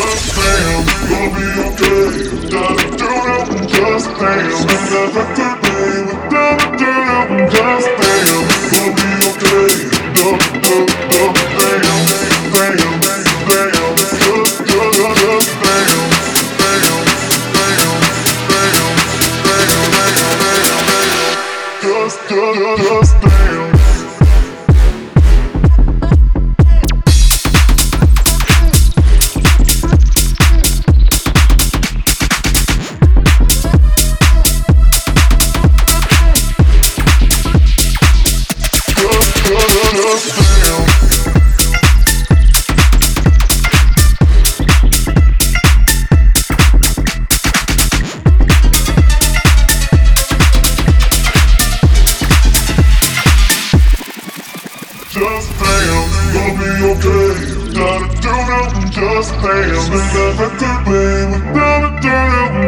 just damn, gonna be okay. Gotta do it, just damn. Never could be without do it, just damn, gonna be okay. Do, do, do, damn, damn, damn. Just, just, just damn, damn, damn, damn, damn, damn, damn. Just, just, just damn.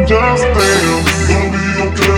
Just, damn. Gonna be okay.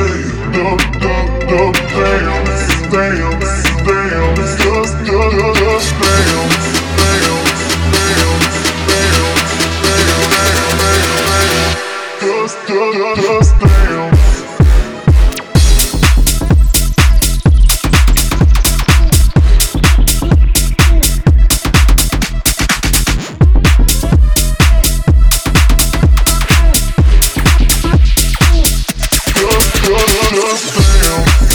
Just, just